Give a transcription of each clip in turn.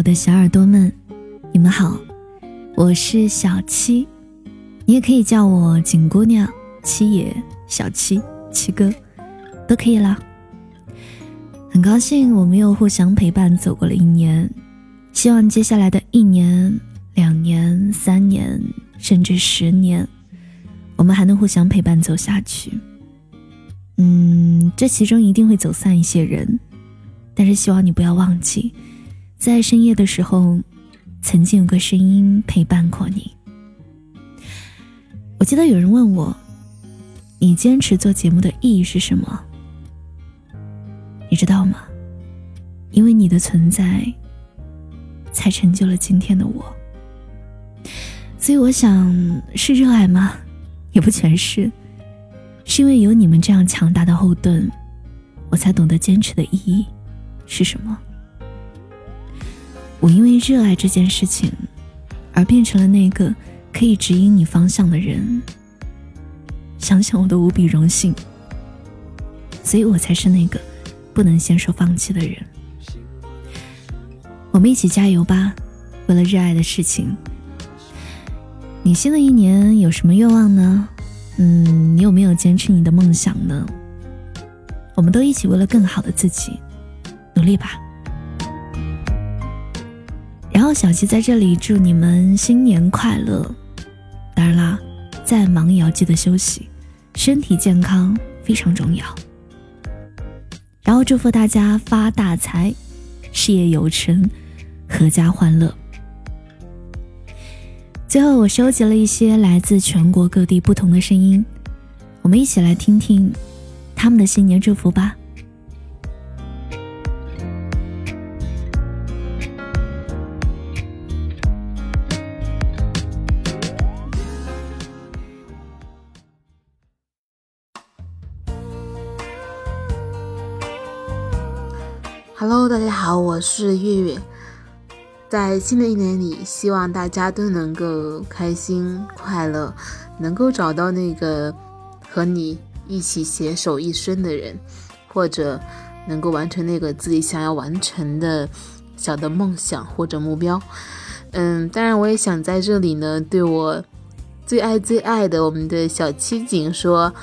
我的小耳朵们，你们好，我是小七，你也可以叫我景姑娘、七爷、小七、七哥，都可以啦。很高兴我们又互相陪伴走过了一年，希望接下来的一年、两年、三年，甚至十年，我们还能互相陪伴走下去。嗯，这其中一定会走散一些人，但是希望你不要忘记。在深夜的时候，曾经有个声音陪伴过你。我记得有人问我：“你坚持做节目的意义是什么？”你知道吗？因为你的存在，才成就了今天的我。所以我想，是热爱吗？也不全是，是因为有你们这样强大的后盾，我才懂得坚持的意义是什么。我因为热爱这件事情，而变成了那个可以指引你方向的人。想想我都无比荣幸，所以我才是那个不能先说放弃的人。我们一起加油吧，为了热爱的事情。你新的一年有什么愿望呢？嗯，你有没有坚持你的梦想呢？我们都一起为了更好的自己努力吧。然后小七在这里祝你们新年快乐，当然啦，再忙也要记得休息，身体健康非常重要。然后祝福大家发大财，事业有成，阖家欢乐。最后，我收集了一些来自全国各地不同的声音，我们一起来听听他们的新年祝福吧。Hello，大家好，我是月月。在新的一年里，希望大家都能够开心快乐，能够找到那个和你一起携手一生的人，或者能够完成那个自己想要完成的小的梦想或者目标。嗯，当然，我也想在这里呢，对我最爱最爱的我们的小七景说，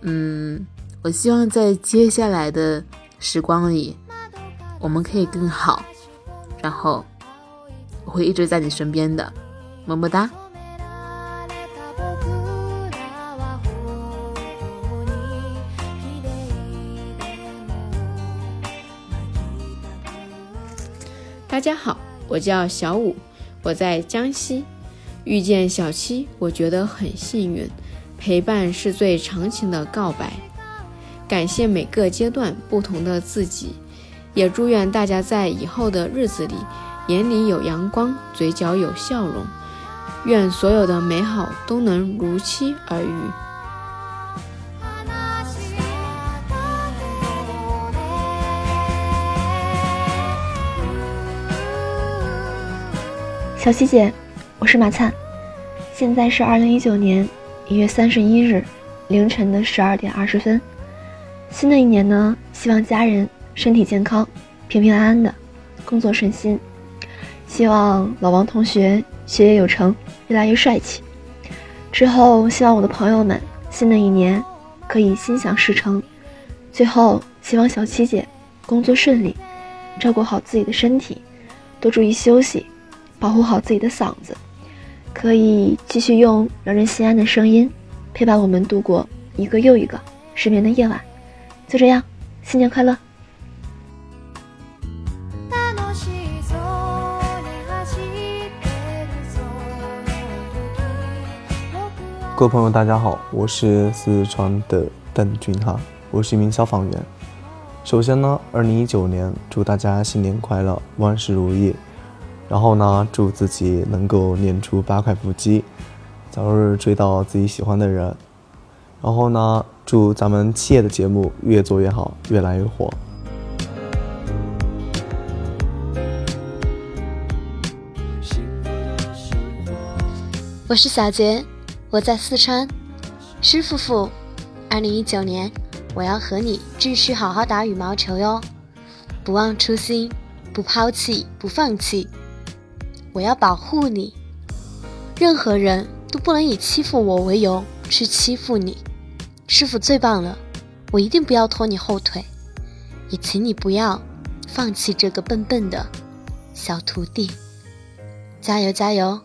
嗯，我希望在接下来的时光里。我们可以更好，然后我会一直在你身边的，么么哒。大家好，我叫小五，我在江西，遇见小七，我觉得很幸运。陪伴是最长情的告白，感谢每个阶段不同的自己。也祝愿大家在以后的日子里，眼里有阳光，嘴角有笑容。愿所有的美好都能如期而遇。小七姐，我是马灿，现在是二零一九年一月三十一日凌晨的十二点二十分。新的一年呢，希望家人。身体健康，平平安安的，工作顺心。希望老王同学学业有成，越来越帅气。之后，希望我的朋友们新的一年可以心想事成。最后，希望小七姐工作顺利，照顾好自己的身体，多注意休息，保护好自己的嗓子，可以继续用让人心安的声音陪伴我们度过一个又一个失眠的夜晚。就这样，新年快乐！各位朋友，大家好，我是四川的邓俊哈，我是一名消防员。首先呢，二零一九年祝大家新年快乐，万事如意。然后呢，祝自己能够练出八块腹肌，早日追到自己喜欢的人。然后呢，祝咱们企业的节目越做越好，越来越火。我是小杰。我在四川，师傅傅，二零一九年我要和你继续好好打羽毛球哟，不忘初心，不抛弃，不放弃，我要保护你。任何人都不能以欺负我为由去欺负你。师傅最棒了，我一定不要拖你后腿，也请你不要放弃这个笨笨的小徒弟。加油，加油！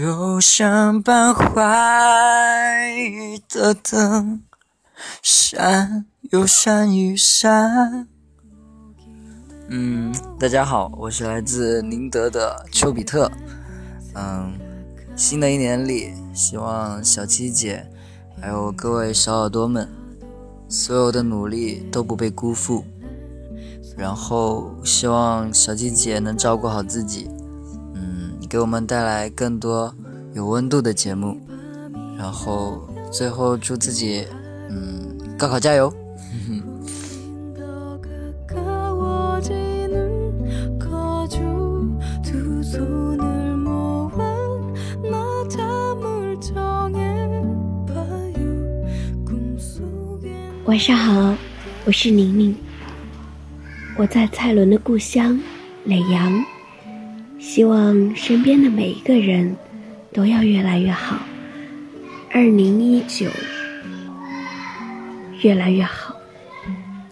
就像把坏的灯闪又闪又闪。嗯，大家好，我是来自宁德的丘比特。嗯，新的一年里，希望小七姐还有各位小耳朵们，所有的努力都不被辜负。然后，希望小七姐能照顾好自己。给我们带来更多有温度的节目，然后最后祝自己，嗯，高考加油！晚上好，我是宁宁，我在蔡伦的故乡耒阳。希望身边的每一个人都要越来越好。二零一九，越来越好。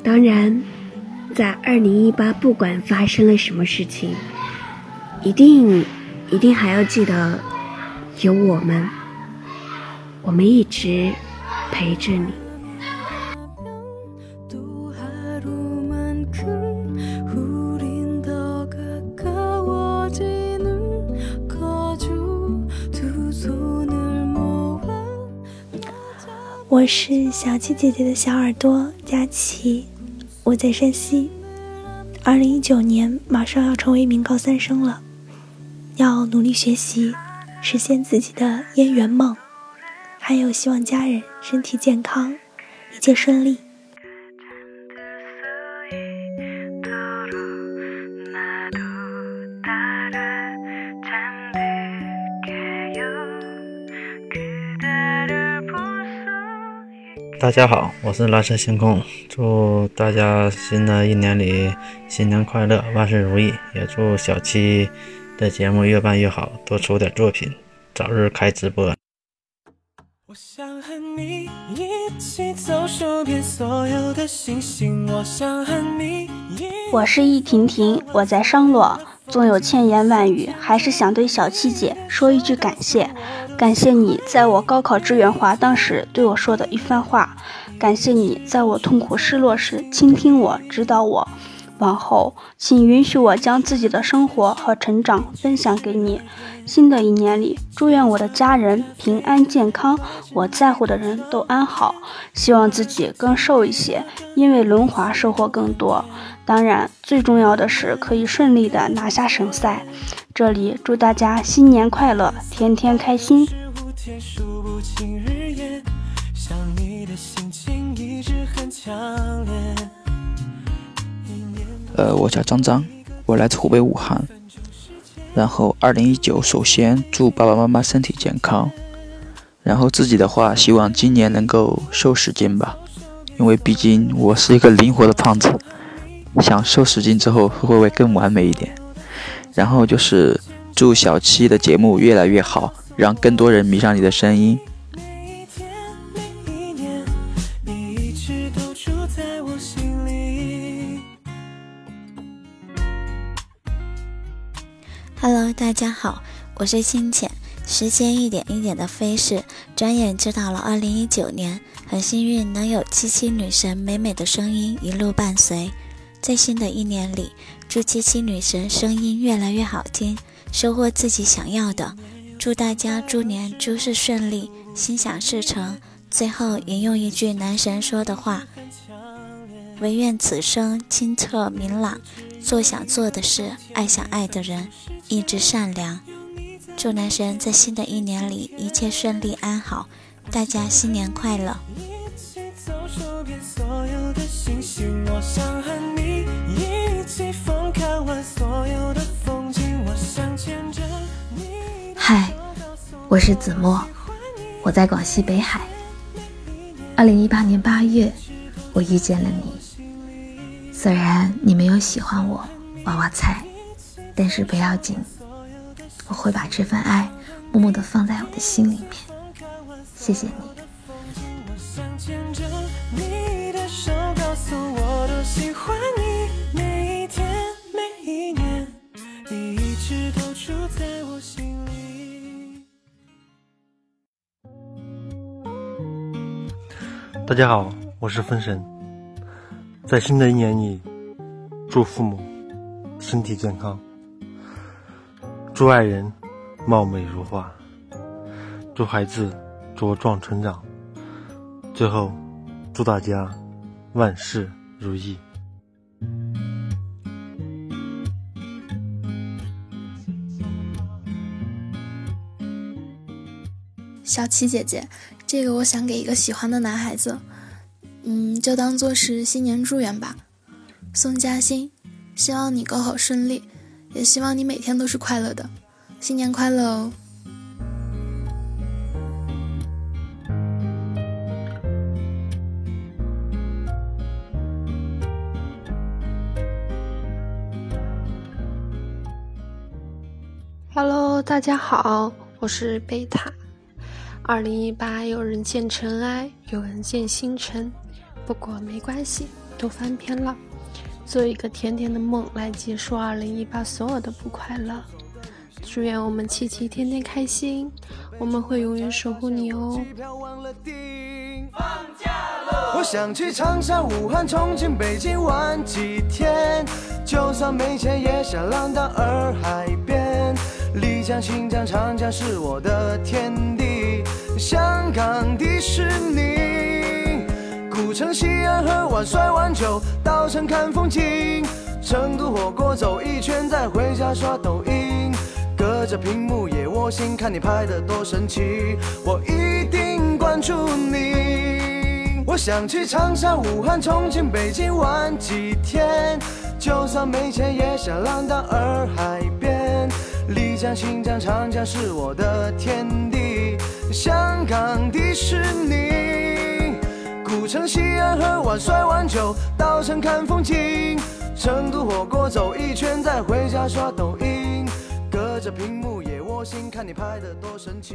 当然，在二零一八，不管发生了什么事情，一定一定还要记得有我们，我们一直陪着你。我是小七姐姐的小耳朵佳琪，我在山西。二零一九年马上要成为一名高三生了，要努力学习，实现自己的燕园梦，还有希望家人身体健康，一切顺利。大家好，我是蓝色星空，祝大家新的一年里新年快乐，万事如意。也祝小七的节目越办越好，多出点作品，早日开直播。我想和你一起走数遍所有的星星，我想和你。我是易婷婷，我在商洛。纵有千言万语，还是想对小七姐说一句感谢。感谢你在我高考志愿滑档时对我说的一番话，感谢你在我痛苦失落时倾听我、指导我。往后，请允许我将自己的生活和成长分享给你。新的一年里，祝愿我的家人平安健康，我在乎的人都安好。希望自己更瘦一些，因为轮滑收获更多。当然，最重要的是可以顺利的拿下省赛。这里祝大家新年快乐，天天开心。呃，我叫张张，我来自湖北武汉。然后，二零一九，首先祝爸爸妈妈身体健康。然后自己的话，希望今年能够瘦十斤吧，因为毕竟我是一个灵活的胖子。想瘦十斤之后会不会更完美一点？然后就是祝小七的节目越来越好，让更多人迷上你的声音。大家好，我是清浅。时间一点一点的飞逝，转眼就到了二零一九年。很幸运能有七七女神美美的声音一路伴随。在新的一年里，祝七七女神声音越来越好听，收获自己想要的。祝大家猪年诸事顺利，心想事成。最后引用一句男神说的话：“唯愿此生清澈明朗，做想做的事，爱想爱的人，一直善良。”祝男神在新的一年里一切顺利安好，大家新年快乐！嗨，我是子墨，我在广西北海。二零一八年八月，我遇见了你。虽然你没有喜欢我，娃娃菜，但是不要紧，我会把这份爱默默的放在我的心里面。谢谢你。大家好，我是分神。在新的一年里，祝父母身体健康，祝爱人貌美如花，祝孩子茁壮成长。最后，祝大家万事如意。小七姐姐。这个我想给一个喜欢的男孩子，嗯，就当做是新年祝愿吧。宋嘉欣，希望你高考顺利，也希望你每天都是快乐的。新年快乐哦！Hello，大家好，我是贝塔。二零一八，有人见尘埃，有人见星辰，不过没关系，都翻篇了。做一个甜甜的梦，来结束二零一八所有的不快乐。祝愿我们七七天天开心，我们会永远守护你哦。放假我想去长沙、武汉、重庆、北京玩几天，就算没钱也想浪到洱海边。丽江、新疆、长江是我的天地。香港迪士尼，古城西安喝碗摔碗酒，稻城看风景，成都火锅走一圈再回家刷抖音，隔着屏幕也窝心，看你拍的多神奇，我一定关注你。我想去长沙、武汉、重庆、北京玩几天，就算没钱也想浪到洱海边，丽江、新疆、长江是我的天地。香港迪士尼，古城西安喝碗摔碗酒，稻城看风景，成都火锅走一圈再回家刷抖音，隔着屏幕也窝心，看你拍的多神奇，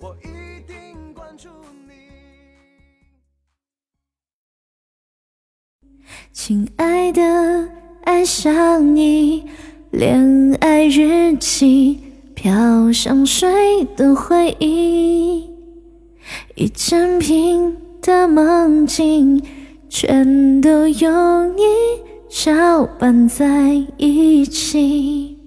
我一定关注你。亲爱的，爱上你，恋爱日记。飘香水的回忆，一整瓶的梦境，全都有你搅拌在一起。